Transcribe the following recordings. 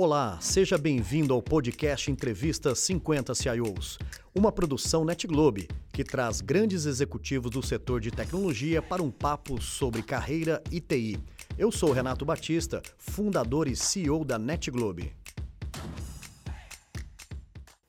Olá, seja bem-vindo ao podcast Entrevista 50 CIOs, uma produção NetGlobe que traz grandes executivos do setor de tecnologia para um papo sobre carreira e TI. Eu sou Renato Batista, fundador e CEO da NetGlobe.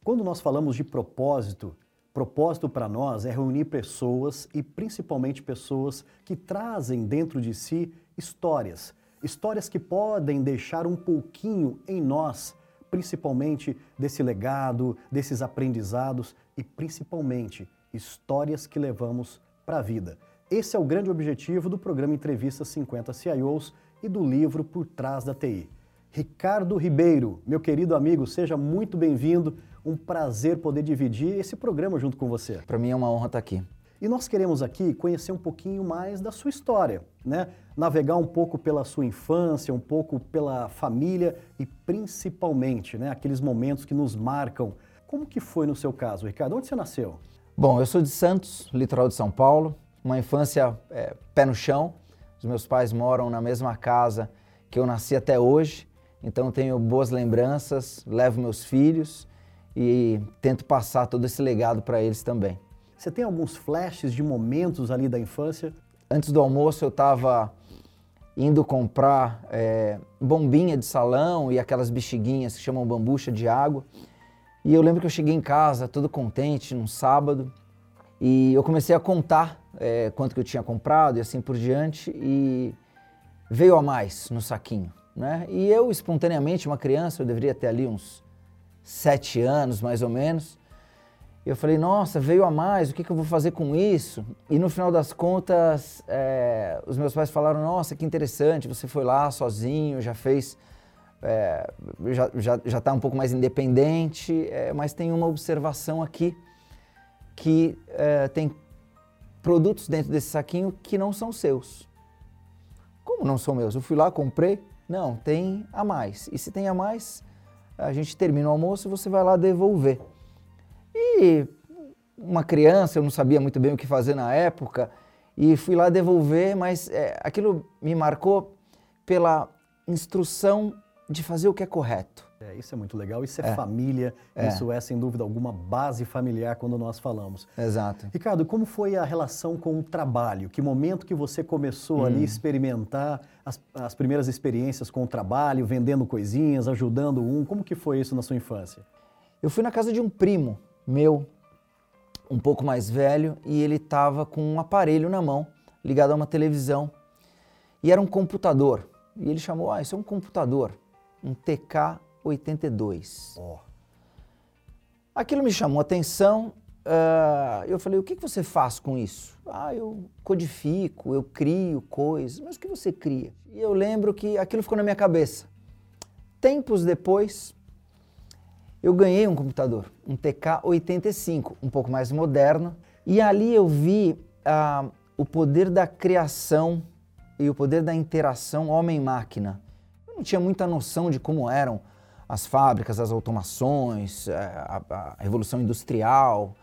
Quando nós falamos de propósito, propósito para nós é reunir pessoas e principalmente pessoas que trazem dentro de si histórias Histórias que podem deixar um pouquinho em nós, principalmente desse legado, desses aprendizados e principalmente histórias que levamos para a vida. Esse é o grande objetivo do programa Entrevista 50 CIOs e do livro Por Trás da TI. Ricardo Ribeiro, meu querido amigo, seja muito bem-vindo. Um prazer poder dividir esse programa junto com você. Para mim é uma honra estar aqui. E nós queremos aqui conhecer um pouquinho mais da sua história, né? Navegar um pouco pela sua infância, um pouco pela família e principalmente, né, aqueles momentos que nos marcam. Como que foi no seu caso, Ricardo? Onde você nasceu? Bom, eu sou de Santos, litoral de São Paulo. Uma infância é, pé no chão. Os meus pais moram na mesma casa que eu nasci até hoje. Então tenho boas lembranças, levo meus filhos e tento passar todo esse legado para eles também. Você tem alguns flashes de momentos ali da infância? Antes do almoço eu estava indo comprar é, bombinha de salão e aquelas bexiguinhas que chamam bambucha de água. E eu lembro que eu cheguei em casa todo contente num sábado e eu comecei a contar é, quanto que eu tinha comprado e assim por diante e veio a mais no saquinho, né? E eu espontaneamente, uma criança, eu deveria ter ali uns sete anos mais ou menos, eu falei, nossa, veio a mais, o que, que eu vou fazer com isso? E no final das contas, é, os meus pais falaram, nossa, que interessante, você foi lá sozinho, já fez, é, já, já, já tá um pouco mais independente, é, mas tem uma observação aqui, que tem produtos dentro desse saquinho que não são seus. Como não são meus? Eu fui lá, comprei? Não, tem a mais. E se tem a mais, a gente termina o almoço e você vai lá devolver. E uma criança, eu não sabia muito bem o que fazer na época, e fui lá devolver, mas é, aquilo me marcou pela instrução de fazer o que é correto. É, isso é muito legal, isso é, é. família, é. isso é, sem dúvida alguma, base familiar quando nós falamos. Exato. Ricardo, como foi a relação com o trabalho? Que momento que você começou hum. ali a experimentar as, as primeiras experiências com o trabalho, vendendo coisinhas, ajudando um? Como que foi isso na sua infância? Eu fui na casa de um primo, meu, um pouco mais velho, e ele estava com um aparelho na mão, ligado a uma televisão. E era um computador. E ele chamou, ah, isso é um computador, um TK-82. Oh. Aquilo me chamou a atenção. Uh, eu falei, o que, que você faz com isso? Ah, eu codifico, eu crio coisas. Mas o que você cria? E eu lembro que aquilo ficou na minha cabeça. Tempos depois, eu ganhei um computador, um TK-85, um pouco mais moderno, e ali eu vi ah, o poder da criação e o poder da interação homem-máquina. Eu não tinha muita noção de como eram as fábricas, as automações, eh, a, a revolução industrial,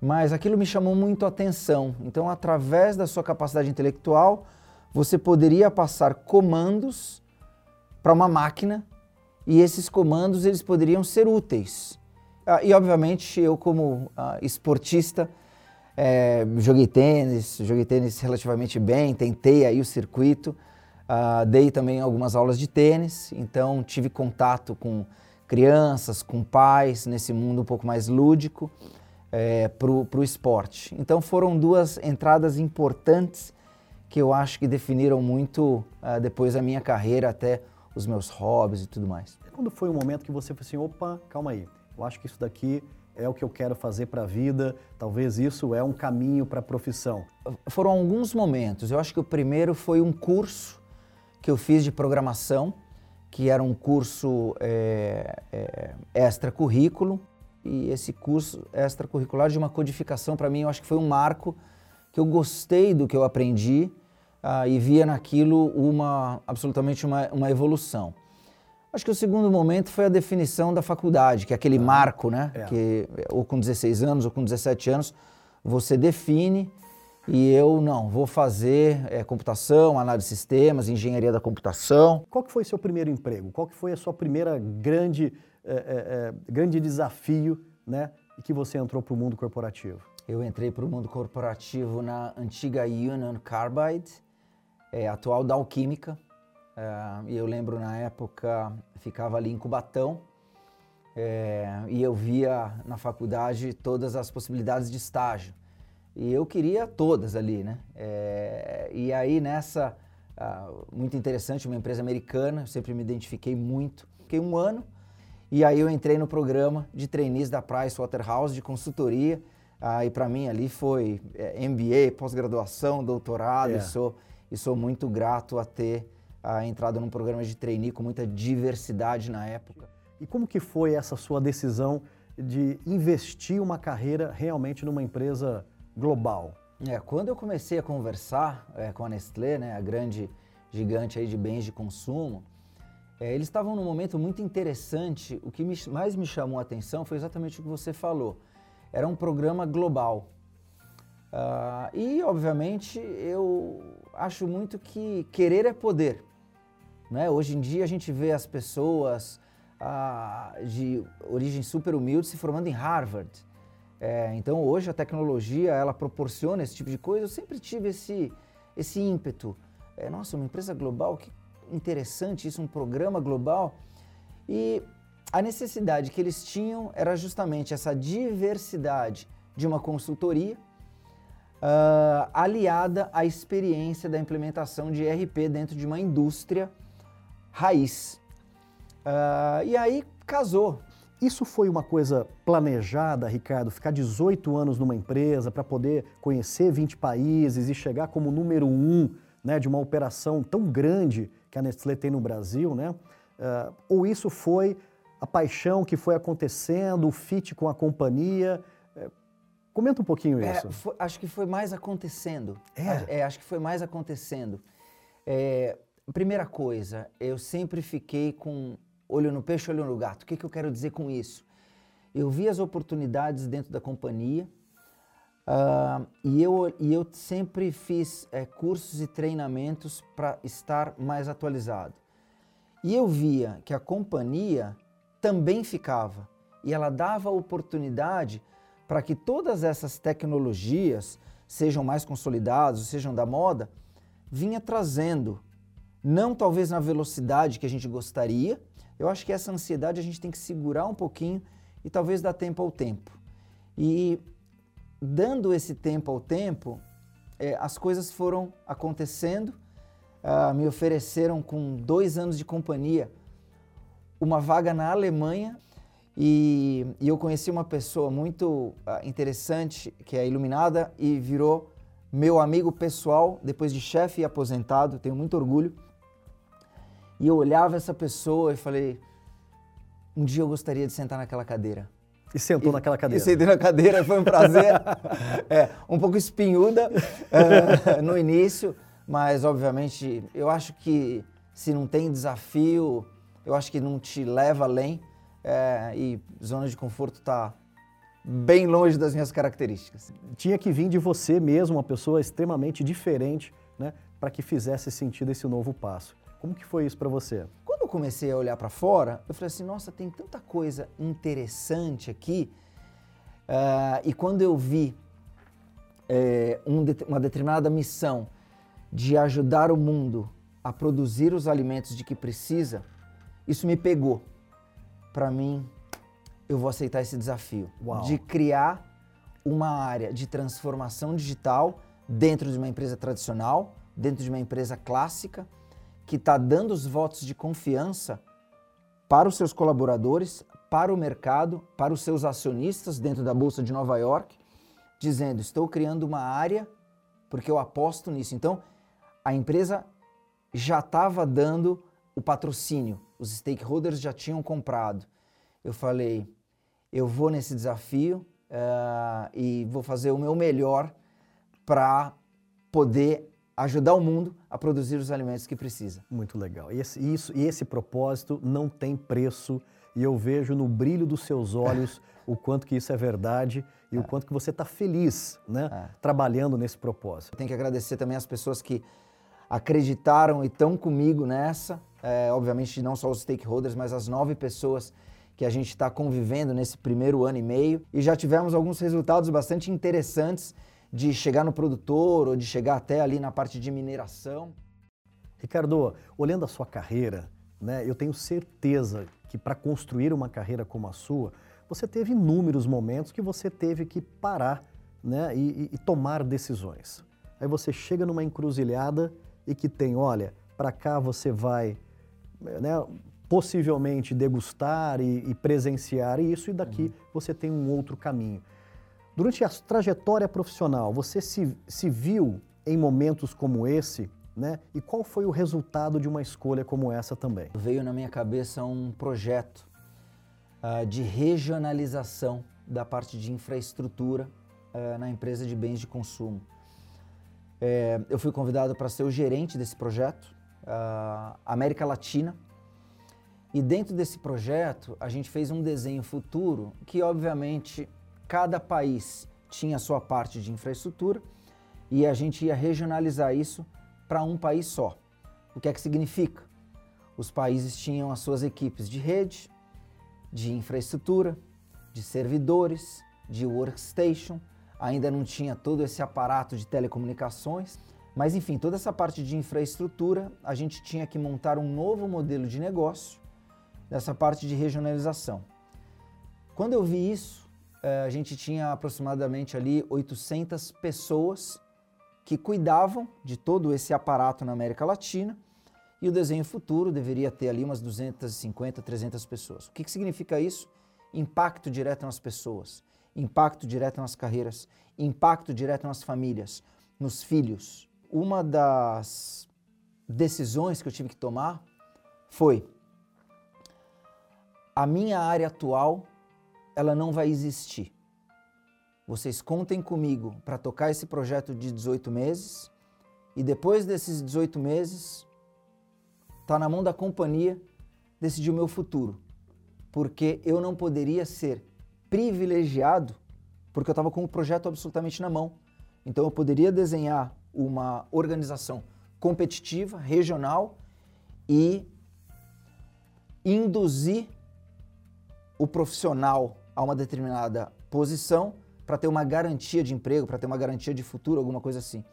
mas aquilo me chamou muito a atenção. Então, através da sua capacidade intelectual, você poderia passar comandos para uma máquina e esses comandos eles poderiam ser úteis. Ah, e obviamente eu como ah, esportista é, joguei tênis, joguei tênis relativamente bem, tentei aí o circuito, ah, dei também algumas aulas de tênis, então tive contato com crianças, com pais nesse mundo um pouco mais lúdico é, para o esporte. Então foram duas entradas importantes que eu acho que definiram muito ah, depois a minha carreira até os meus hobbies e tudo mais. Quando foi um momento que você falou assim, opa, calma aí, eu acho que isso daqui é o que eu quero fazer para a vida, talvez isso é um caminho para a profissão? Foram alguns momentos. Eu acho que o primeiro foi um curso que eu fiz de programação, que era um curso é, é, extracurrículo, e esse curso extracurricular de uma codificação, para mim, eu acho que foi um marco que eu gostei do que eu aprendi ah, e via naquilo uma absolutamente uma, uma evolução. Acho que o segundo momento foi a definição da faculdade, que é aquele marco, né? É. Que ou com 16 anos ou com 17 anos você define E eu não, vou fazer é, computação, análise de sistemas, engenharia da computação. Qual que foi seu primeiro emprego? Qual que foi a sua primeira grande, é, é, grande desafio, né, que você entrou para o mundo corporativo? Eu entrei para o mundo corporativo na antiga Union Carbide, é, atual Dow Química. É, e eu lembro na época, ficava ali em Cubatão, é, e eu via na faculdade todas as possibilidades de estágio. E eu queria todas ali, né? É, e aí nessa, ah, muito interessante, uma empresa americana, eu sempre me identifiquei muito. Fiquei um ano e aí eu entrei no programa de trainees da Price Waterhouse de consultoria. Ah, e para mim ali foi é, MBA, pós-graduação, doutorado. É. E, sou, e sou muito grato a ter ah, entrado num programa de trainee com muita diversidade na época. E como que foi essa sua decisão de investir uma carreira realmente numa empresa global? É, quando eu comecei a conversar é, com a Nestlé, né, a grande gigante aí de bens de consumo, é, eles estavam num momento muito interessante. O que me, mais me chamou a atenção foi exatamente o que você falou. Era um programa global. Uh, e, obviamente, eu acho muito que querer é poder. Né? Hoje em dia a gente vê as pessoas uh, de origem super humilde se formando em Harvard. É, então hoje a tecnologia ela proporciona esse tipo de coisa. Eu sempre tive esse, esse ímpeto. É, nossa, uma empresa global, que interessante isso, um programa global. E a necessidade que eles tinham era justamente essa diversidade de uma consultoria uh, aliada à experiência da implementação de ERP dentro de uma indústria raiz. Uh, e aí casou, isso foi uma coisa planejada, Ricardo? Ficar 18 anos numa empresa para poder conhecer 20 países e chegar como número um né, de uma operação tão grande que a Nestlé tem no Brasil, né? Uh, ou isso foi a paixão que foi acontecendo, o fit com a companhia? Comenta um pouquinho é, isso. Foi, acho que foi mais acontecendo. É? é acho que foi mais acontecendo. É, primeira coisa, eu sempre fiquei com olho no peixe, olho no gato. O que, que eu quero dizer com isso? Eu vi as oportunidades dentro da companhia uh, e, eu, e eu sempre fiz é, cursos e treinamentos para estar mais atualizado. E eu via que a companhia também ficava e ela dava oportunidade para que todas essas tecnologias sejam mais consolidadas, sejam da moda, vinha trazendo, não talvez na velocidade que a gente gostaria, eu acho que essa ansiedade a gente tem que segurar um pouquinho e talvez dar tempo ao tempo. E dando esse tempo ao tempo, é, as coisas foram acontecendo. Uh, me ofereceram com dois anos de companhia uma vaga na Alemanha e, e eu conheci uma pessoa muito uh, interessante que é iluminada e virou meu amigo pessoal depois de chefe e aposentado. Tenho muito orgulho e eu olhava essa pessoa e falei: um dia eu gostaria de sentar naquela cadeira. E sentou e, naquela cadeira? E sentei na cadeira, foi um prazer. é, um pouco espinhuda uh, no início, mas obviamente eu acho que se não tem desafio, eu acho que não te leva além. É, e zona de conforto está bem longe das minhas características. Tinha que vir de você mesmo, uma pessoa extremamente diferente, né, para que fizesse sentido esse novo passo. Como que foi isso para você? Quando eu comecei a olhar para fora, eu falei assim, nossa, tem tanta coisa interessante aqui. Uh, e quando eu vi é, um, uma determinada missão de ajudar o mundo a produzir os alimentos de que precisa, isso me pegou. Para mim, eu vou aceitar esse desafio Uau. de criar uma área de transformação digital dentro de uma empresa tradicional, dentro de uma empresa clássica que está dando os votos de confiança para os seus colaboradores, para o mercado, para os seus acionistas dentro da Bolsa de Nova York, dizendo: estou criando uma área porque eu aposto nisso. Então, a empresa já estava dando o patrocínio, os stakeholders já tinham comprado. Eu falei: eu vou nesse desafio uh, e vou fazer o meu melhor para poder ajudar o mundo a produzir os alimentos que precisa. Muito legal. E esse, isso, e esse propósito não tem preço e eu vejo no brilho dos seus olhos o quanto que isso é verdade e é. o quanto que você está feliz, né, é. trabalhando nesse propósito. Tenho que agradecer também as pessoas que acreditaram e estão comigo nessa, é, obviamente não só os stakeholders, mas as nove pessoas que a gente está convivendo nesse primeiro ano e meio e já tivemos alguns resultados bastante interessantes de chegar no produtor ou de chegar até ali na parte de mineração. Ricardo, olhando a sua carreira, né, eu tenho certeza que para construir uma carreira como a sua, você teve inúmeros momentos que você teve que parar né, e, e tomar decisões. Aí você chega numa encruzilhada e que tem, olha, para cá você vai né, possivelmente degustar e, e, presenciar isso, e daqui uhum. você tem um outro caminho. Durante a trajetória profissional, você se, se viu em momentos como esse né? E qual foi o resultado de uma escolha como essa também? Veio na minha cabeça um projeto uh, de regionalização da parte de infraestrutura uh, na empresa de bens de consumo. É, eu fui convidado para ser o gerente desse projeto, América Latina, e dentro desse projeto a gente fez um desenho futuro que, obviamente, cada país tinha a sua parte de infraestrutura e a gente ia regionalizar isso para um país só. O que é que significa? Os países tinham as suas equipes de rede, de infraestrutura, de servidores, de workstation, ainda não tinha todo esse aparato de telecomunicações, mas enfim, toda essa parte de infraestrutura, a gente tinha que montar um novo modelo de negócio dessa parte de regionalização. Quando eu vi isso, eh, a gente tinha aproximadamente ali 800 pessoas que cuidavam de todo esse aparato na América Latina e o desenho futuro deveria ter ali umas 250, 300 pessoas. O que, que significa isso? Impacto direto nas pessoas, impacto direto nas carreiras, impacto direto nas famílias, nos filhos. Uma das decisões que eu tive que tomar foi a minha área atual ela não vai existir. Vocês contem comigo para tocar esse projeto de 18 meses e depois desses 18 meses, está na mão da companhia decidir o meu futuro. Porque eu não poderia ser privilegiado porque eu estava com o projeto absolutamente na mão. Então eu poderia desenhar uma organização competitiva, regional e induzir o profissional a uma determinada posição para ter uma garantia de emprego, para ter uma garantia de futuro, alguma coisa assim.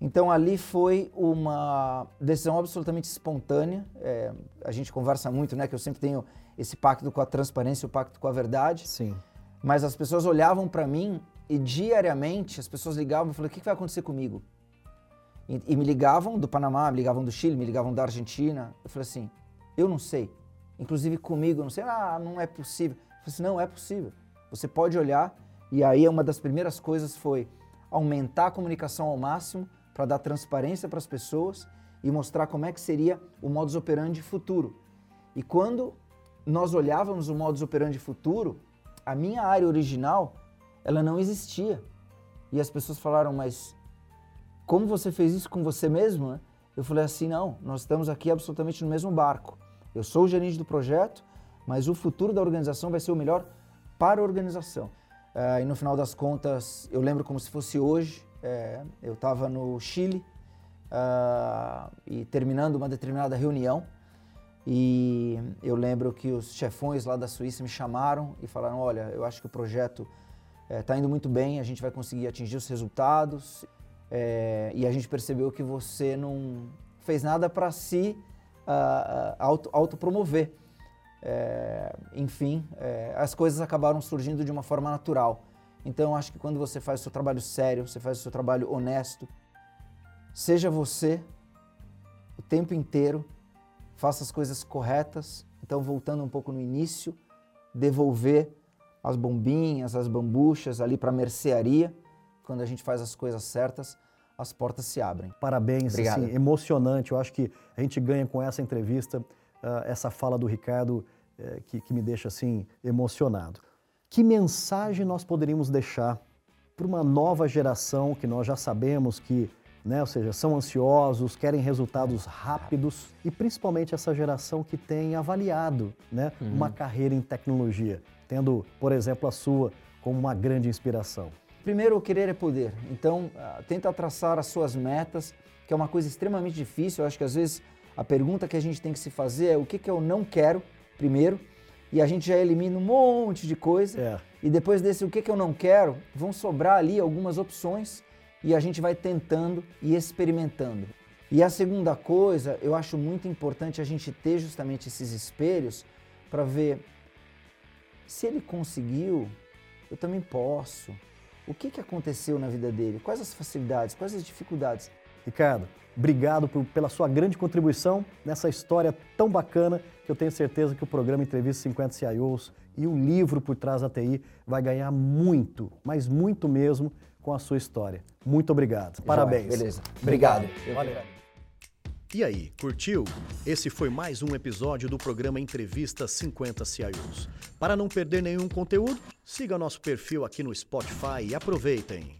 Então ali foi uma decisão absolutamente espontânea. É, a gente conversa muito, né? Que eu sempre tenho esse pacto com a transparência, o pacto com a verdade. Sim. Mas as pessoas olhavam para mim e diariamente as pessoas ligavam e falavam: o que vai acontecer comigo? E, e, me ligavam do Panamá, me ligavam do Chile, me ligavam da Argentina. Eu falei assim: eu não sei. Inclusive comigo, eu não sei. Ah, não é possível. Eu falei assim: não, é possível. Você pode olhar e aí uma das primeiras coisas foi aumentar a comunicação ao máximo para dar transparência para as pessoas e mostrar como é que seria o modus operandi futuro. E quando nós olhávamos o modus operandi futuro, a minha área original, ela não existia. E as pessoas falaram, mas como você fez isso com você mesmo? Né? Eu falei assim, não, nós estamos aqui absolutamente no mesmo barco. Eu sou o gerente do projeto, mas o futuro da organização vai ser o melhor para a organização. Uh, e no final das contas, eu lembro como se fosse hoje, é, eu estava no Chile uh, e terminando uma determinada reunião e eu lembro que os chefões lá da Suíça me chamaram e falaram, olha, eu acho que o projeto está é, indo muito bem, a gente vai conseguir atingir os resultados é, e a gente percebeu que você não fez nada para se uh, auto, autopromover. É, enfim, é, as coisas acabaram surgindo de uma forma natural. Então, acho que quando você faz o seu trabalho sério, você faz o seu trabalho honesto, seja você o tempo inteiro, faça as coisas corretas. Então, voltando um pouco no início, devolver as bombinhas, as bambuchas ali para a mercearia. Quando a gente faz as coisas certas, as portas se abrem. Parabéns, assim, emocionante. Eu acho que a gente ganha com essa entrevista uh, essa fala do Ricardo uh, que, que me deixa assim emocionado. Que mensagem nós poderíamos deixar para uma nova geração que nós já sabemos que né? ou seja, são ansiosos, querem resultados rápidos e principalmente essa geração que tem avaliado né, uhum. uma carreira em tecnologia, tendo, por exemplo, a sua como uma grande inspiração. Primeiro, o querer é poder. Então, ah, tenta traçar as suas metas, que é uma coisa extremamente difícil. Eu acho que às vezes a pergunta que a gente tem que se fazer é o que, que eu não quero, primeiro, e a gente já elimina um monte de coisa. É. E depois desse o que, que eu não quero, vão sobrar ali algumas opções e a gente vai tentando e experimentando. E a segunda coisa, eu acho muito importante a gente ter justamente esses espelhos para ver se ele conseguiu, eu também posso. O que, que aconteceu na vida dele? Quais as facilidades? Quais as dificuldades? Ricardo, obrigado por, pela sua grande contribuição nessa história tão bacana que eu tenho certeza que o programa Entrevista 50 CIOs e o livro por trás da TI vai ganhar muito, mas muito mesmo com a sua história. Muito obrigado. Parabéns. beleza. Obrigado. Valeu. E aí, curtiu? Esse foi mais um episódio do programa Entrevista 50 CIOs. Para não perder nenhum conteúdo, siga nosso perfil aqui no Spotify e aproveitem.